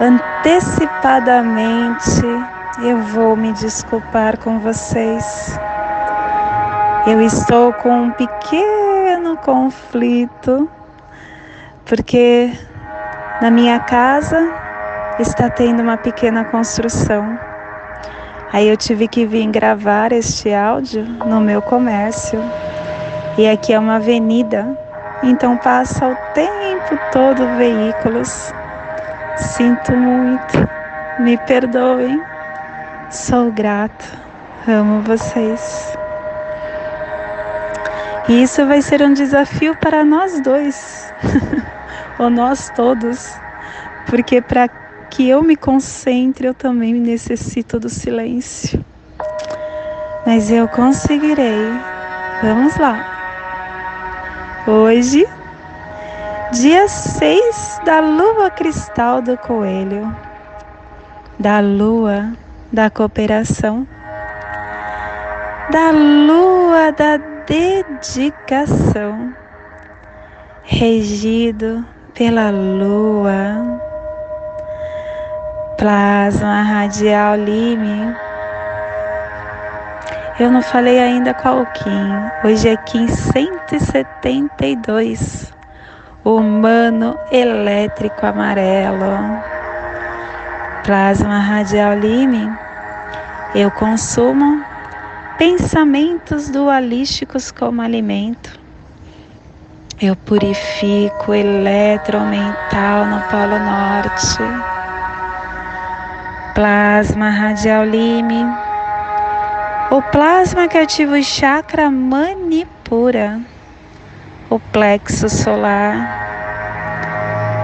antecipadamente, eu vou me desculpar com vocês. Eu estou com um pequeno conflito, porque na minha casa está tendo uma pequena construção. Aí eu tive que vir gravar este áudio no meu comércio. E aqui é uma avenida então passa o tempo todo veículos. Sinto muito, me perdoem. Sou grata, amo vocês. E isso vai ser um desafio para nós dois, ou nós todos, porque para que eu me concentre, eu também necessito do silêncio. Mas eu conseguirei. Vamos lá. Hoje, dia 6 da lua cristal do coelho, da lua da cooperação, da lua da dedicação, regido pela lua, plasma radial Lime eu não falei ainda qual Kim. Hoje é Kim 172. Humano elétrico amarelo. Plasma radial Lime. Eu consumo pensamentos dualísticos como alimento. Eu purifico eletromental no Polo Norte. Plasma radial Lime o plasma que ativa o chakra manipura, o plexo solar,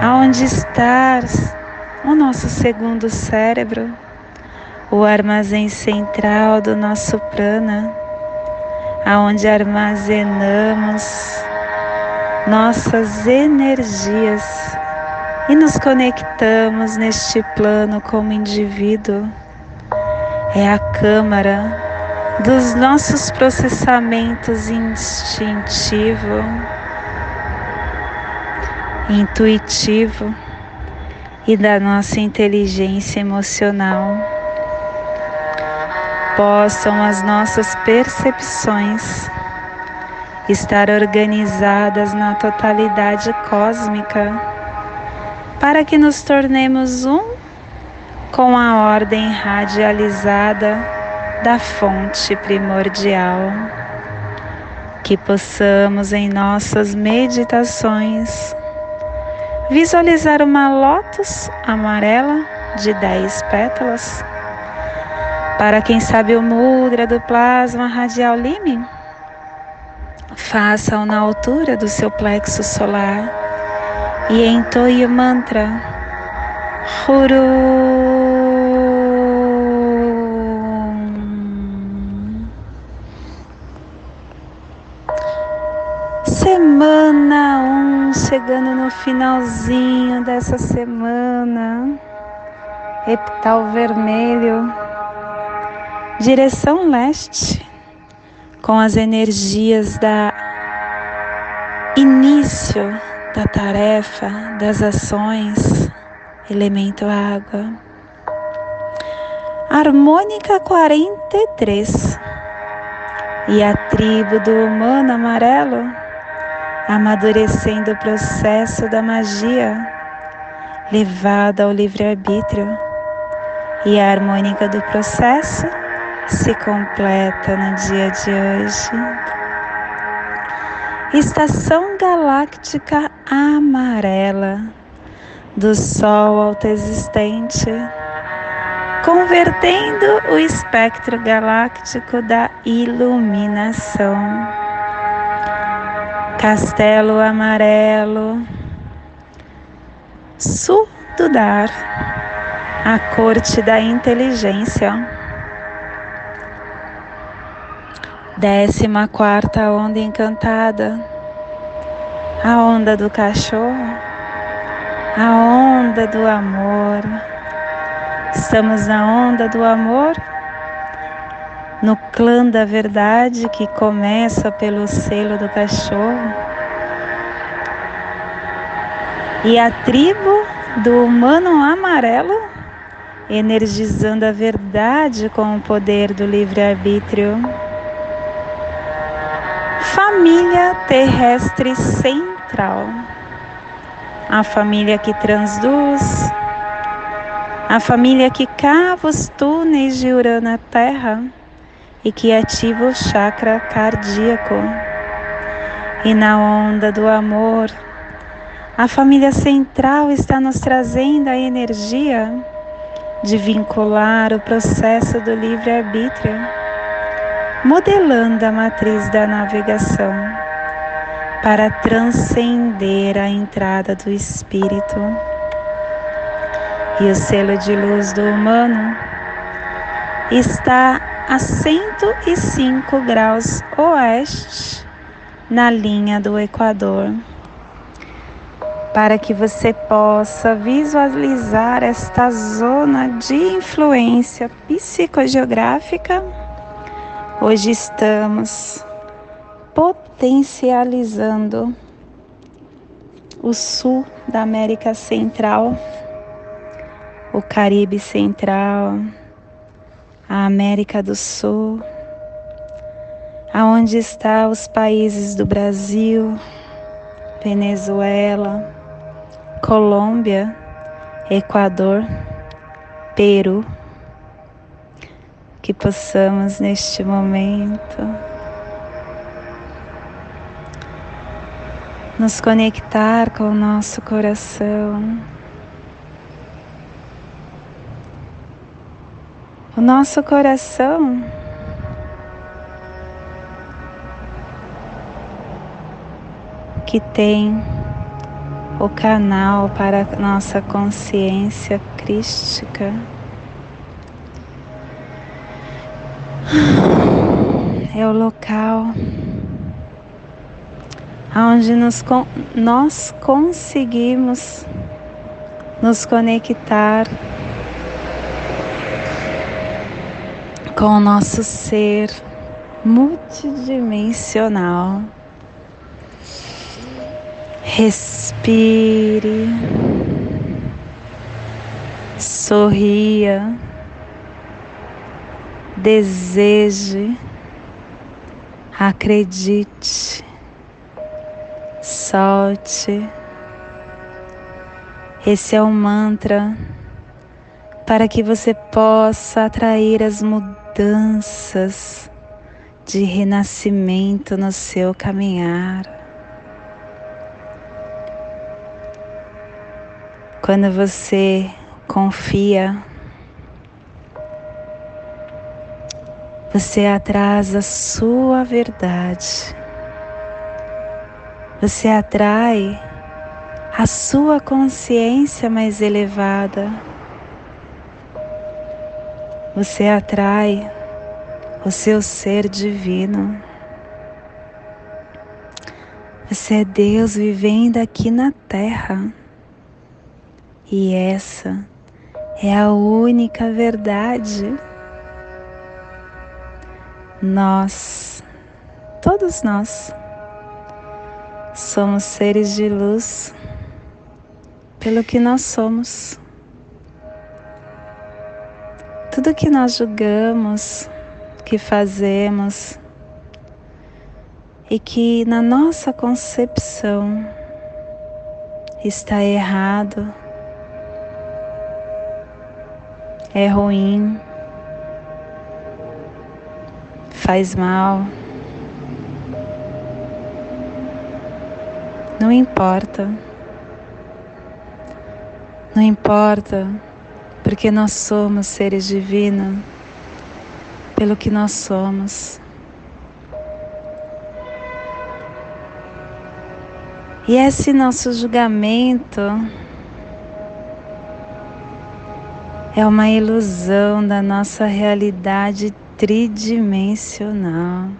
aonde está o nosso segundo cérebro, o armazém central do nosso prana, aonde armazenamos nossas energias e nos conectamos neste plano como indivíduo. É a câmara dos nossos processamentos instintivo, intuitivo e da nossa inteligência emocional. Possam as nossas percepções estar organizadas na totalidade cósmica para que nos tornemos um com a ordem radializada da fonte primordial. Que possamos em nossas meditações visualizar uma lótus amarela de dez pétalas. Para quem sabe o mudra do plasma radial lime, faça-o na altura do seu plexo solar e entoie o mantra Huru Semana 1, um, chegando no finalzinho dessa semana. Epital vermelho, direção leste, com as energias da início da tarefa, das ações, elemento água. Harmônica 43 e a tribo do humano amarelo amadurecendo o processo da magia levada ao livre-arbítrio e a harmônica do processo se completa no dia de hoje. Estação galáctica amarela do Sol autoexistente, convertendo o espectro galáctico da iluminação Castelo Amarelo, Sul do dar, a corte da inteligência. Décima quarta onda encantada, a onda do cachorro, a onda do amor. Estamos na onda do amor, no clã da verdade que começa pelo selo do cachorro. E a tribo do humano amarelo, energizando a verdade com o poder do livre-arbítrio. Família terrestre central. A família que transduz, a família que cava os túneis de Urano à Terra e que ativa o chakra cardíaco. E na onda do amor, a família central está nos trazendo a energia de vincular o processo do livre-arbítrio, modelando a matriz da navegação para transcender a entrada do espírito. E o selo de luz do humano está a 105 graus oeste na linha do Equador para que você possa visualizar esta zona de influência psicogeográfica. Hoje estamos potencializando o sul da América Central, o Caribe Central, a América do Sul, aonde estão os países do Brasil, Venezuela, Colômbia, Equador, Peru, que possamos neste momento nos conectar com o nosso coração. Nosso coração que tem o canal para nossa consciência crística. É o local onde nos, nós conseguimos nos conectar com o nosso ser multidimensional. Respire, sorria, deseje, acredite, solte. Esse é o mantra para que você possa atrair as mudanças de renascimento no seu caminhar. Quando você confia, você atrasa a sua verdade. Você atrai a sua consciência mais elevada. Você atrai o seu ser divino. Você é Deus vivendo aqui na Terra. E essa é a única verdade. Nós, todos nós, somos seres de luz pelo que nós somos. Tudo que nós julgamos, que fazemos e que na nossa concepção está errado, é ruim, faz mal. Não importa. Não importa, porque nós somos seres divinos, pelo que nós somos. E esse nosso julgamento é uma ilusão da nossa realidade tridimensional,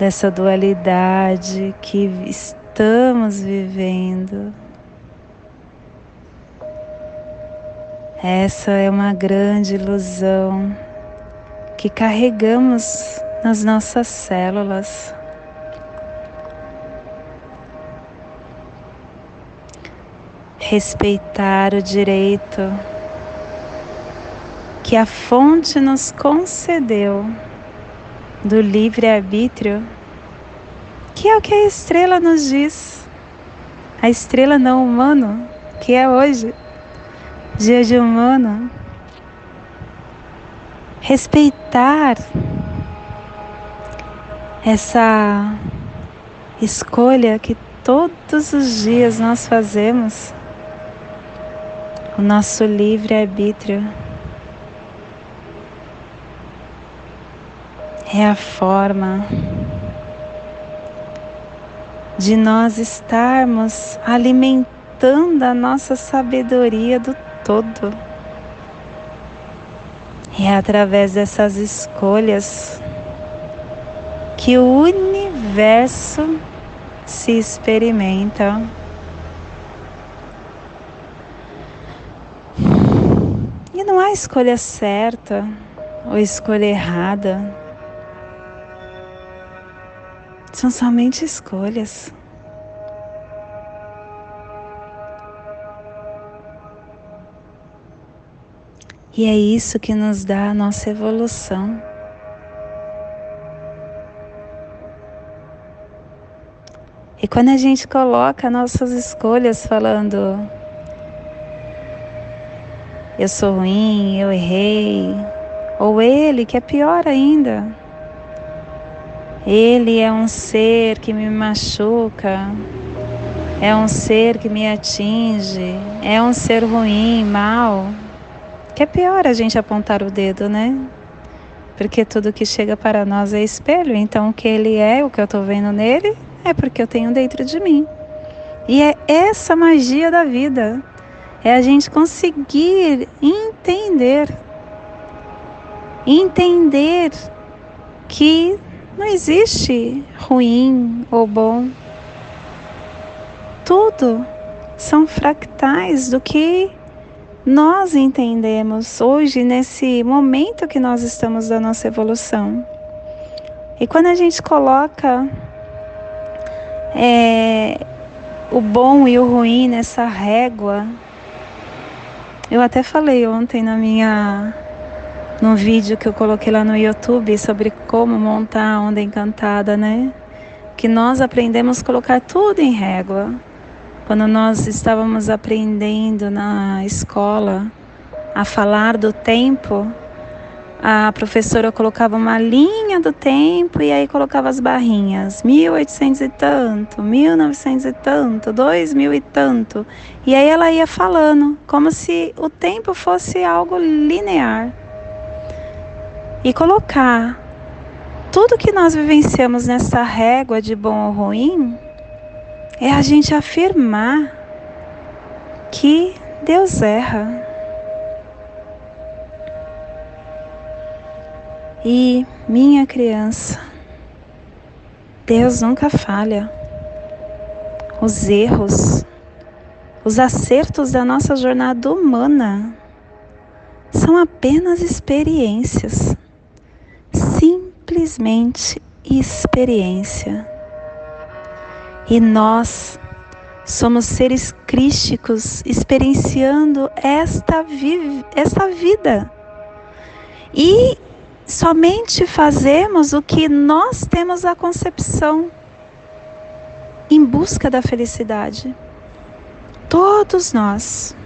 dessa dualidade que estamos vivendo. Essa é uma grande ilusão que carregamos nas nossas células. Respeitar o direito que a fonte nos concedeu do livre-arbítrio, que é o que a estrela nos diz, a estrela não humana, que é hoje, dia de humano. Respeitar essa escolha que todos os dias nós fazemos, o nosso livre-arbítrio. É a forma de nós estarmos alimentando a nossa sabedoria do todo. É através dessas escolhas que o universo se experimenta. E não há escolha certa ou escolha errada. São somente escolhas. E é isso que nos dá a nossa evolução. E quando a gente coloca nossas escolhas falando, eu sou ruim, eu errei, ou ele, que é pior ainda, ele é um ser que me machuca, é um ser que me atinge, é um ser ruim, mal, que é pior a gente apontar o dedo, né? Porque tudo que chega para nós é espelho, então o que ele é, o que eu estou vendo nele, é porque eu tenho dentro de mim. E é essa magia da vida. É a gente conseguir entender. Entender que não existe ruim ou bom. Tudo são fractais do que nós entendemos hoje nesse momento que nós estamos da nossa evolução. E quando a gente coloca é, o bom e o ruim nessa régua. Eu até falei ontem na minha no vídeo que eu coloquei lá no YouTube sobre como montar a onda encantada, né? Que nós aprendemos a colocar tudo em régua. Quando nós estávamos aprendendo na escola a falar do tempo, a professora colocava uma linha do tempo e aí colocava as barrinhas, 1800 e tanto, 1900 e tanto, 2000 e tanto. E aí ela ia falando, como se o tempo fosse algo linear. E colocar tudo que nós vivenciamos nessa régua de bom ou ruim é a gente afirmar que Deus erra. E minha criança, Deus nunca falha. Os erros, os acertos da nossa jornada humana são apenas experiências. Simplesmente experiência. E nós somos seres crísticos experienciando esta, vi esta vida. E somente fazemos o que nós temos a concepção em busca da felicidade. Todos nós.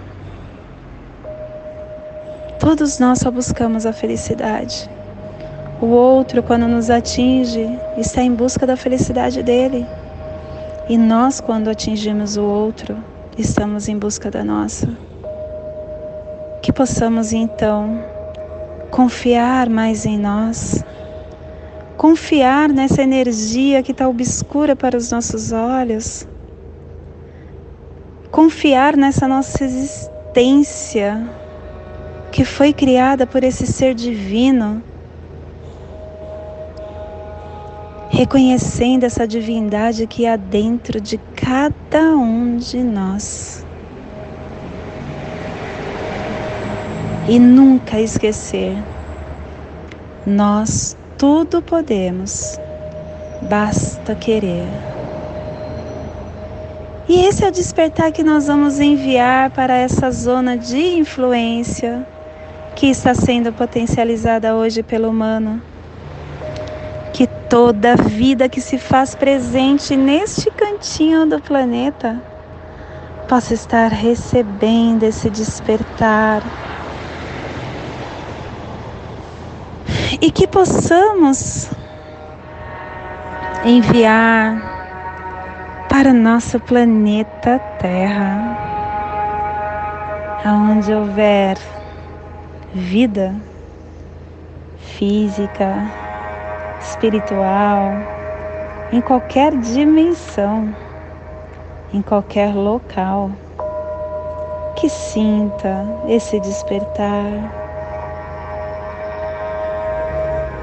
Todos nós só buscamos a felicidade. O outro, quando nos atinge, está em busca da felicidade dele. E nós, quando atingimos o outro, estamos em busca da nossa. Que possamos então confiar mais em nós, confiar nessa energia que está obscura para os nossos olhos, confiar nessa nossa existência que foi criada por esse ser divino, reconhecendo essa divindade que há dentro de cada um de nós. E nunca esquecer, nós tudo podemos, basta querer. E esse é o despertar que nós vamos enviar para essa zona de influência que está sendo potencializada hoje pelo humano. Toda vida que se faz presente neste cantinho do planeta possa estar recebendo esse despertar. E que possamos enviar para nosso planeta Terra, aonde houver vida física, espiritual, em qualquer dimensão, em qualquer local, que sinta esse despertar.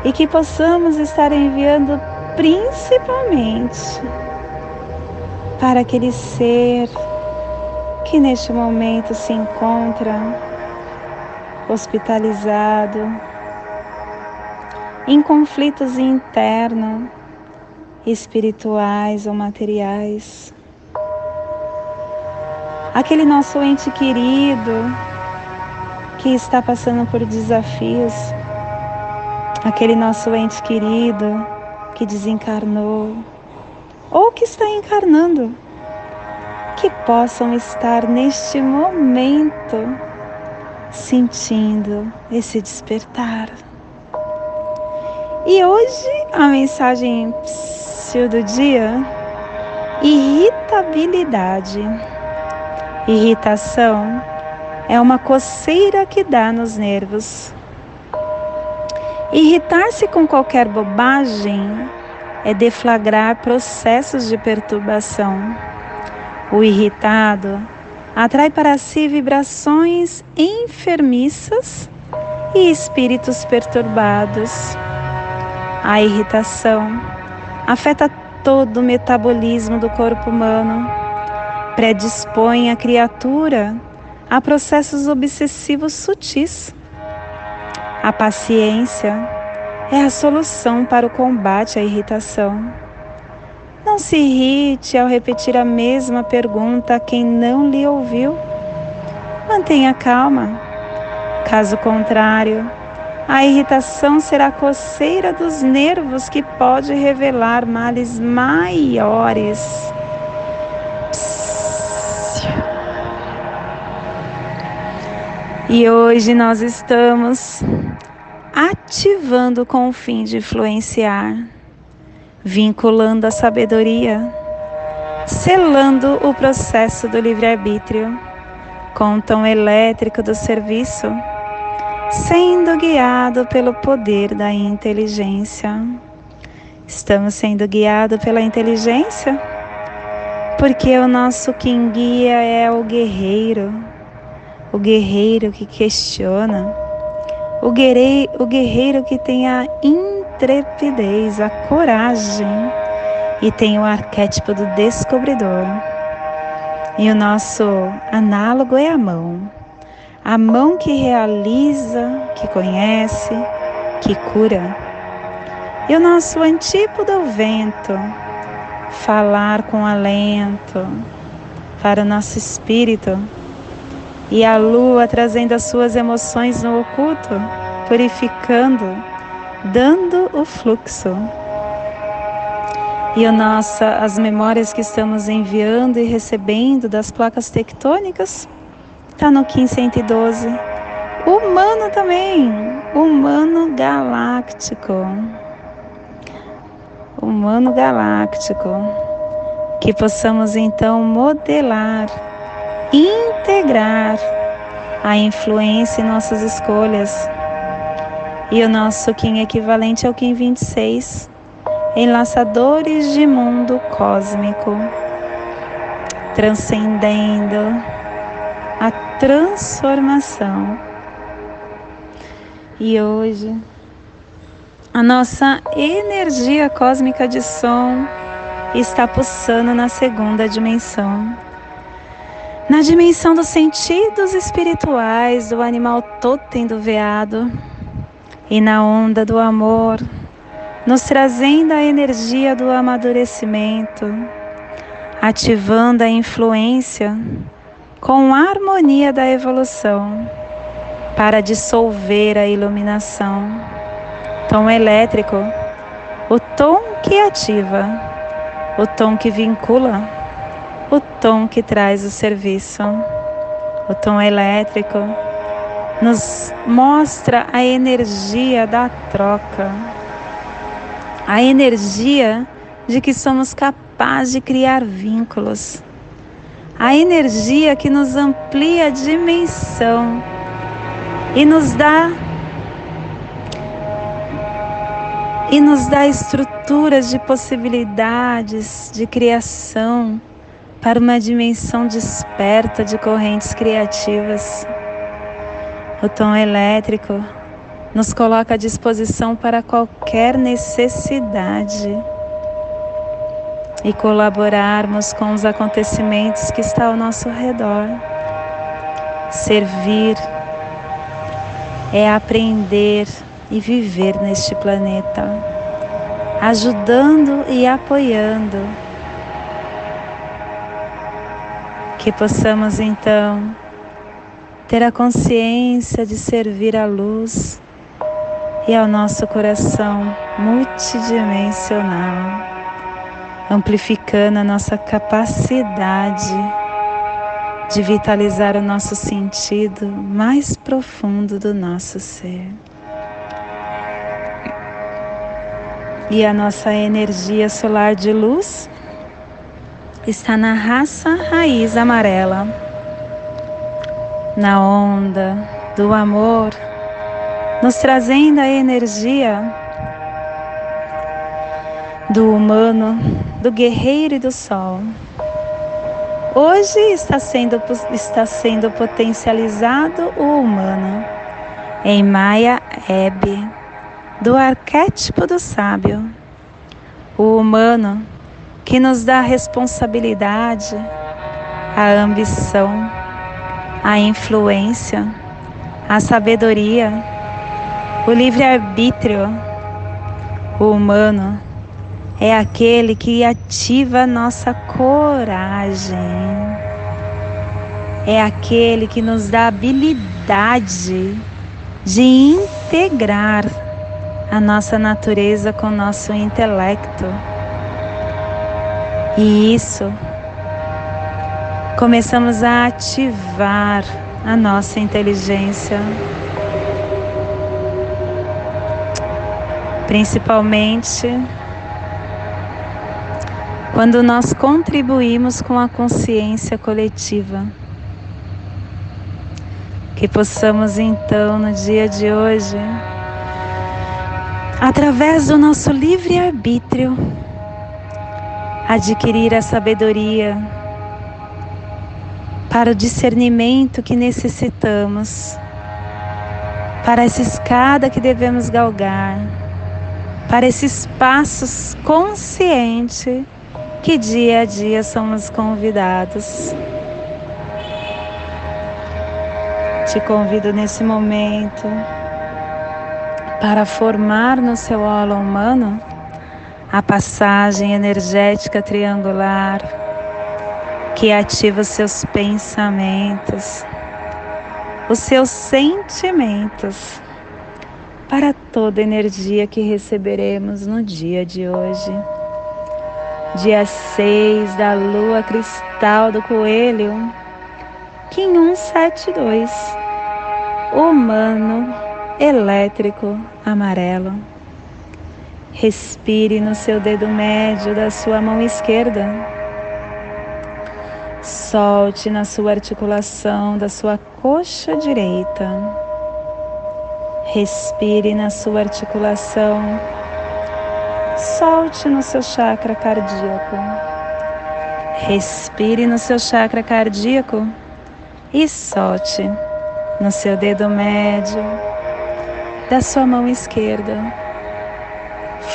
E que possamos estar enviando principalmente para aquele ser que neste momento se encontra hospitalizado, em conflitos internos, espirituais ou materiais. Aquele nosso ente querido que está passando por desafios, aquele nosso ente querido que desencarnou ou que está encarnando, que possam estar neste momento sentindo esse despertar. E hoje a mensagem do dia: irritabilidade. Irritação é uma coceira que dá nos nervos. Irritar-se com qualquer bobagem é deflagrar processos de perturbação. O irritado atrai para si vibrações enfermiças e espíritos perturbados. A irritação afeta todo o metabolismo do corpo humano, predispõe a criatura a processos obsessivos sutis. A paciência é a solução para o combate à irritação. Não se irrite ao repetir a mesma pergunta a quem não lhe ouviu. Mantenha calma. Caso contrário, a irritação será a coceira dos nervos que pode revelar males maiores. E hoje nós estamos ativando com o fim de influenciar, vinculando a sabedoria, selando o processo do livre-arbítrio com o tom elétrico do serviço, sendo guiado pelo poder da inteligência. Estamos sendo guiados pela inteligência? Porque o nosso quem guia é o guerreiro, o guerreiro que questiona o guerreiro, o guerreiro que tem a intrepidez, a coragem e tem o arquétipo do descobridor. E o nosso análogo é a mão. A mão que realiza, que conhece, que cura. E o nosso antípodo é o vento, falar com alento para o nosso espírito e a lua trazendo as suas emoções no oculto, purificando, dando o fluxo. E a nossa, as memórias que estamos enviando e recebendo das placas tectônicas está no 1512. Humano também, humano galáctico. Humano galáctico. Que possamos então modelar integrar a influência em nossas escolhas. E o nosso Kim equivalente ao Kim 26, enlaçadores de mundo cósmico, transcendendo a transformação E hoje, a nossa energia cósmica de som está pulsando na segunda dimensão. Na dimensão dos sentidos espirituais do animal totem do veado e na onda do amor, nos trazendo a energia do amadurecimento, ativando a influência com a harmonia da evolução para dissolver a iluminação. Tom elétrico, o tom que ativa, o tom que vincula, o tom que traz o serviço. O tom elétrico nos mostra a energia da troca, a energia de que somos capazes de criar vínculos, a energia que nos amplia a dimensão e nos dá e nos dá estruturas de possibilidades de criação para uma dimensão desperta de correntes criativas. O tom elétrico nos coloca à disposição para qualquer necessidade e colaborarmos com os acontecimentos que estão ao nosso redor. Servir é aprender e viver neste planeta, ajudando e apoiando. Que possamos então ter a consciência de servir à luz e ao nosso coração multidimensional, amplificando a nossa capacidade de vitalizar o nosso sentido mais profundo do nosso ser. E a nossa energia solar de luz está na raça raiz amarela, na onda do amor, nos trazendo a energia do humano, do guerreiro e do sol. Hoje está sendo, está sendo potencializado o humano em Maya Ebe, do arquétipo do sábio. O humano que nos dá a responsabilidade, a ambição, a influência, a sabedoria, o livre-arbítrio. O humano é aquele que ativa nossa coragem. É aquele que nos dá habilidade de integrar a nossa natureza com nosso intelecto. E isso começamos a ativar a nossa inteligência. Principalmente quando nós contribuímos com a consciência coletiva. Que possamos então, no dia de hoje, através do nosso livre-arbítrio, adquirir a sabedoria para o discernimento que necessitamos, para essa escada que devemos galgar, para esses passos conscientes que dia a dia somos convidados. Te convido nesse momento para formar no seu holo humano a passagem energética triangular que ativa os seus pensamentos, os seus sentimentos para toda energia que receberemos no dia de hoje dia 6 da lua cristal do coelho, Kim 172, humano elétrico amarelo. Respire no seu dedo médio da sua mão esquerda. Solte na sua articulação da sua coxa direita. Respire na sua articulação Solte no seu chakra cardíaco. Respire no seu chakra cardíaco e solte no seu dedo médio da sua mão esquerda,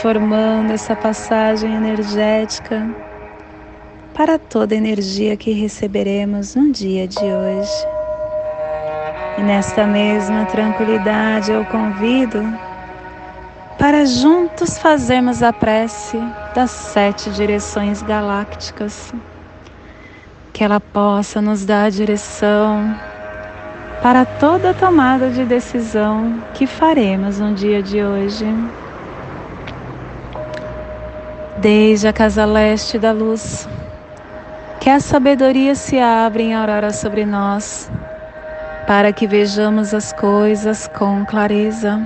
formando essa passagem energética para toda a energia que receberemos no dia de hoje. E nesta mesma tranquilidade eu convido para juntos fazermos a prece das sete direções galácticas, que ela possa nos dar a direção para toda tomada de decisão que faremos no dia de hoje. Desde a casa leste da luz, que a sabedoria se abra em aurora sobre nós, para que vejamos as coisas com clareza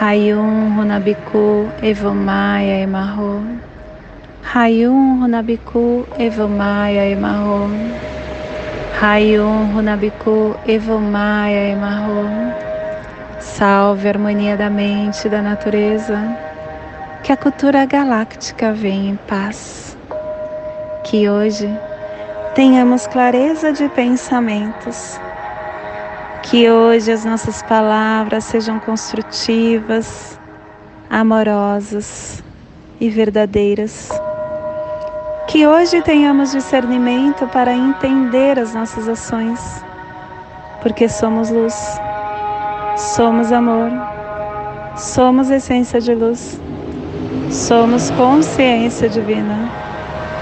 Hayum Runabiku Evomaya Emarro. Hayum Runabiku Evomaya Emarro. Hayum Runabiku Evomaya Emarro. Salve a harmonia da mente e da natureza. Que a cultura galáctica venha em paz. Que hoje tenhamos clareza de pensamentos que hoje as nossas palavras sejam construtivas, amorosas e verdadeiras. Que hoje tenhamos discernimento para entender as nossas ações, porque somos luz, somos amor, somos essência de luz, somos consciência divina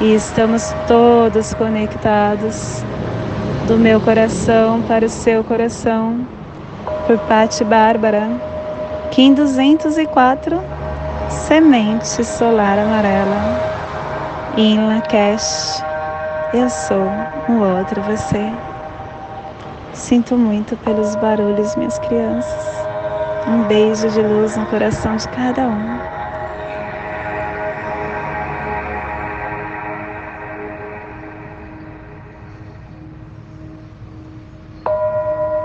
e estamos todos conectados do meu coração para o seu coração, por Patti Bárbara, Kim 204, Semente Solar Amarela, em Lakesh, eu sou um outro você. Sinto muito pelos barulhos, minhas crianças. Um beijo de luz no coração de cada um.